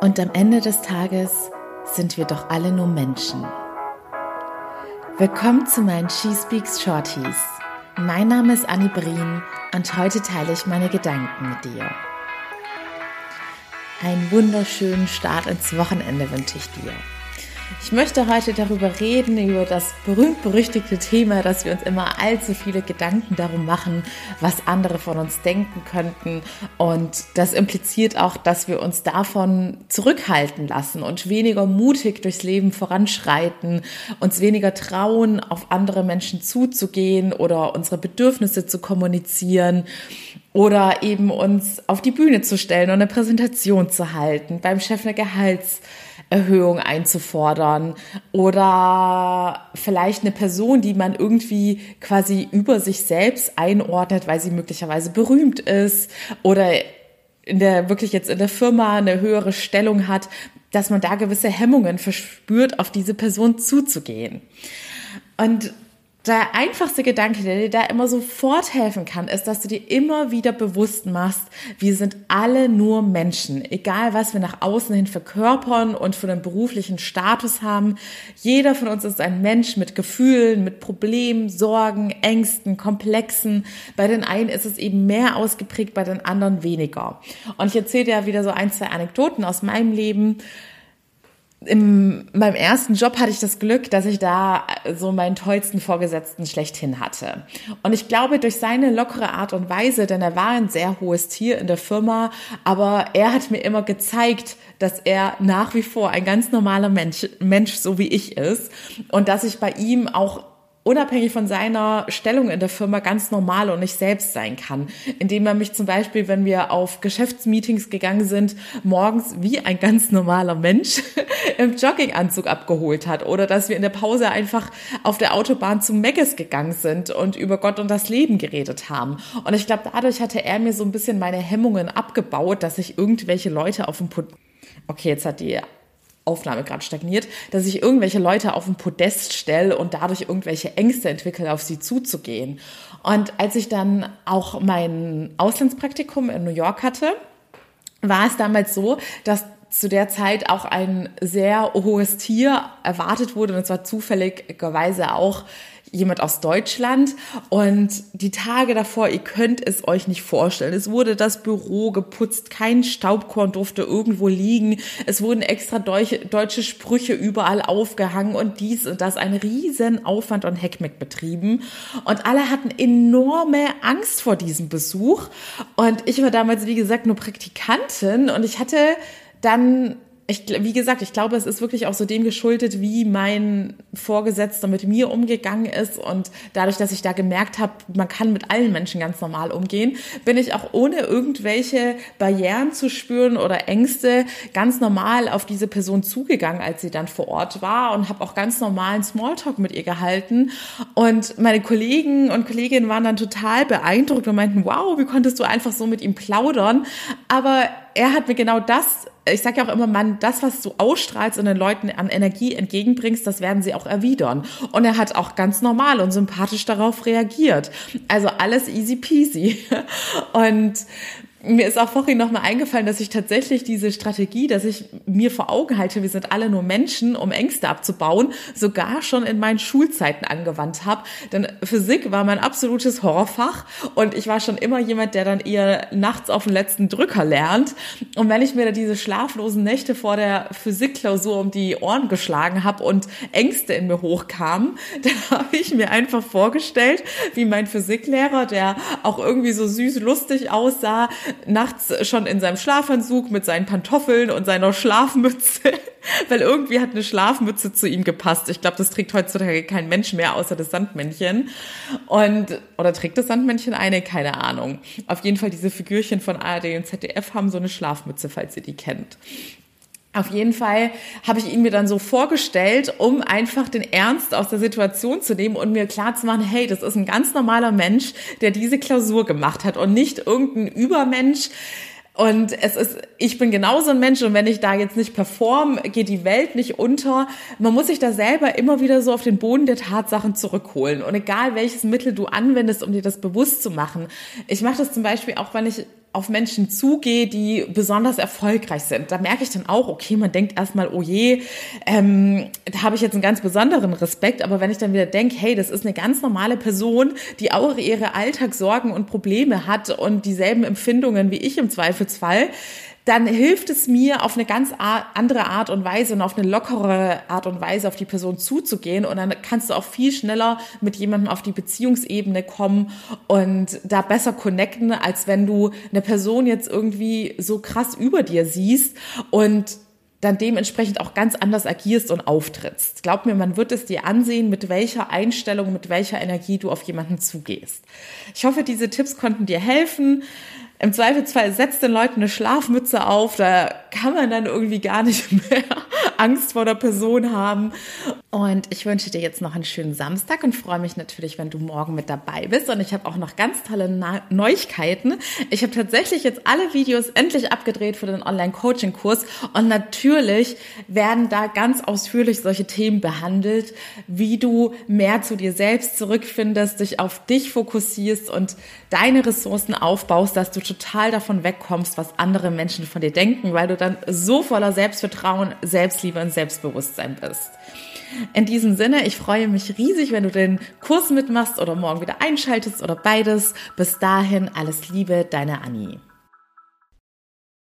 Und am Ende des Tages sind wir doch alle nur Menschen. Willkommen zu meinen She Speaks Shorties. Mein Name ist Annie Brien und heute teile ich meine Gedanken mit dir. Einen wunderschönen Start ins Wochenende wünsche ich dir. Ich möchte heute darüber reden, über das berühmt-berüchtigte Thema, dass wir uns immer allzu viele Gedanken darum machen, was andere von uns denken könnten. Und das impliziert auch, dass wir uns davon zurückhalten lassen und weniger mutig durchs Leben voranschreiten, uns weniger trauen, auf andere Menschen zuzugehen oder unsere Bedürfnisse zu kommunizieren oder eben uns auf die Bühne zu stellen und eine Präsentation zu halten, beim Chef eine Gehalts Erhöhung einzufordern oder vielleicht eine Person, die man irgendwie quasi über sich selbst einordnet, weil sie möglicherweise berühmt ist oder in der wirklich jetzt in der Firma eine höhere Stellung hat, dass man da gewisse Hemmungen verspürt, auf diese Person zuzugehen. Und der einfachste Gedanke, der dir da immer sofort helfen kann, ist, dass du dir immer wieder bewusst machst, wir sind alle nur Menschen. Egal, was wir nach außen hin verkörpern und für einen beruflichen Status haben. Jeder von uns ist ein Mensch mit Gefühlen, mit Problemen, Sorgen, Ängsten, Komplexen. Bei den einen ist es eben mehr ausgeprägt, bei den anderen weniger. Und ich erzähle dir ja wieder so ein, zwei Anekdoten aus meinem Leben in meinem ersten Job hatte ich das Glück, dass ich da so meinen tollsten Vorgesetzten schlechthin hatte. Und ich glaube, durch seine lockere Art und Weise, denn er war ein sehr hohes Tier in der Firma, aber er hat mir immer gezeigt, dass er nach wie vor ein ganz normaler Mensch, Mensch so wie ich ist und dass ich bei ihm auch unabhängig von seiner Stellung in der Firma ganz normal und nicht selbst sein kann. Indem er mich zum Beispiel, wenn wir auf Geschäftsmeetings gegangen sind, morgens wie ein ganz normaler Mensch im Jogginganzug abgeholt hat oder dass wir in der Pause einfach auf der Autobahn zum Megas gegangen sind und über Gott und das Leben geredet haben. Und ich glaube, dadurch hatte er mir so ein bisschen meine Hemmungen abgebaut, dass ich irgendwelche Leute auf dem Put Okay, jetzt hat die Aufnahme gerade stagniert, dass ich irgendwelche Leute auf den Podest stelle und dadurch irgendwelche Ängste entwickle, auf sie zuzugehen. Und als ich dann auch mein Auslandspraktikum in New York hatte, war es damals so, dass zu der Zeit auch ein sehr hohes Tier erwartet wurde und es war zufälligerweise auch jemand aus Deutschland und die Tage davor, ihr könnt es euch nicht vorstellen. Es wurde das Büro geputzt, kein Staubkorn durfte irgendwo liegen. Es wurden extra deutsche Sprüche überall aufgehangen und dies und das. Ein riesen Aufwand und Heckmeck betrieben. Und alle hatten enorme Angst vor diesem Besuch. Und ich war damals, wie gesagt, nur Praktikantin und ich hatte dann ich, wie gesagt, ich glaube, es ist wirklich auch so dem geschuldet, wie mein Vorgesetzter mit mir umgegangen ist. Und dadurch, dass ich da gemerkt habe, man kann mit allen Menschen ganz normal umgehen, bin ich auch ohne irgendwelche Barrieren zu spüren oder Ängste ganz normal auf diese Person zugegangen, als sie dann vor Ort war und habe auch ganz normalen Smalltalk mit ihr gehalten. Und meine Kollegen und Kolleginnen waren dann total beeindruckt und meinten, wow, wie konntest du einfach so mit ihm plaudern? Aber er hat mir genau das ich sage ja auch immer, man, das, was du ausstrahlst und den Leuten an Energie entgegenbringst, das werden sie auch erwidern. Und er hat auch ganz normal und sympathisch darauf reagiert. Also alles easy peasy. Und mir ist auch vorhin nochmal eingefallen, dass ich tatsächlich diese Strategie, dass ich mir vor Augen halte, wir sind alle nur Menschen, um Ängste abzubauen, sogar schon in meinen Schulzeiten angewandt habe. Denn Physik war mein absolutes Horrorfach und ich war schon immer jemand, der dann eher nachts auf den letzten Drücker lernt. Und wenn ich mir da diese schlaflosen Nächte vor der Physikklausur um die Ohren geschlagen habe und Ängste in mir hochkamen, dann habe ich mir einfach vorgestellt, wie mein Physiklehrer, der auch irgendwie so süß lustig aussah, nachts schon in seinem Schlafanzug mit seinen Pantoffeln und seiner Schlafmütze, weil irgendwie hat eine Schlafmütze zu ihm gepasst. Ich glaube, das trägt heutzutage kein Mensch mehr, außer das Sandmännchen. Und, oder trägt das Sandmännchen eine? Keine Ahnung. Auf jeden Fall diese Figürchen von ARD und ZDF haben so eine Schlafmütze, falls ihr die kennt. Auf jeden Fall habe ich ihn mir dann so vorgestellt, um einfach den Ernst aus der Situation zu nehmen und mir klar zu machen, hey, das ist ein ganz normaler Mensch, der diese Klausur gemacht hat und nicht irgendein Übermensch, und es ist, ich bin genauso ein Mensch und wenn ich da jetzt nicht perform, geht die Welt nicht unter. Man muss sich da selber immer wieder so auf den Boden der Tatsachen zurückholen. Und egal welches Mittel du anwendest, um dir das bewusst zu machen. Ich mache das zum Beispiel auch, wenn ich auf Menschen zugehe, die besonders erfolgreich sind, da merke ich dann auch, okay, man denkt erstmal, oh je, ähm, da habe ich jetzt einen ganz besonderen Respekt. Aber wenn ich dann wieder denke, hey, das ist eine ganz normale Person, die auch ihre Alltagssorgen und Probleme hat und dieselben Empfindungen wie ich im Zweifelsfall, dann hilft es mir auf eine ganz andere Art und Weise und auf eine lockere Art und Weise auf die Person zuzugehen und dann kannst du auch viel schneller mit jemandem auf die Beziehungsebene kommen und da besser connecten, als wenn du eine Person jetzt irgendwie so krass über dir siehst und dann dementsprechend auch ganz anders agierst und auftrittst. Glaub mir, man wird es dir ansehen, mit welcher Einstellung, mit welcher Energie du auf jemanden zugehst. Ich hoffe, diese Tipps konnten dir helfen. Im Zweifelsfall setzt den Leuten eine Schlafmütze auf, da kann man dann irgendwie gar nicht mehr Angst vor der Person haben. Und ich wünsche dir jetzt noch einen schönen Samstag und freue mich natürlich, wenn du morgen mit dabei bist. Und ich habe auch noch ganz tolle Neuigkeiten. Ich habe tatsächlich jetzt alle Videos endlich abgedreht für den Online-Coaching-Kurs. Und natürlich werden da ganz ausführlich solche Themen behandelt, wie du mehr zu dir selbst zurückfindest, dich auf dich fokussierst und deine Ressourcen aufbaust, dass du total davon wegkommst, was andere Menschen von dir denken, weil du dann so voller Selbstvertrauen, Selbstliebe und Selbstbewusstsein bist. In diesem Sinne, ich freue mich riesig, wenn du den Kurs mitmachst oder morgen wieder einschaltest oder beides. Bis dahin, alles Liebe, deine Annie.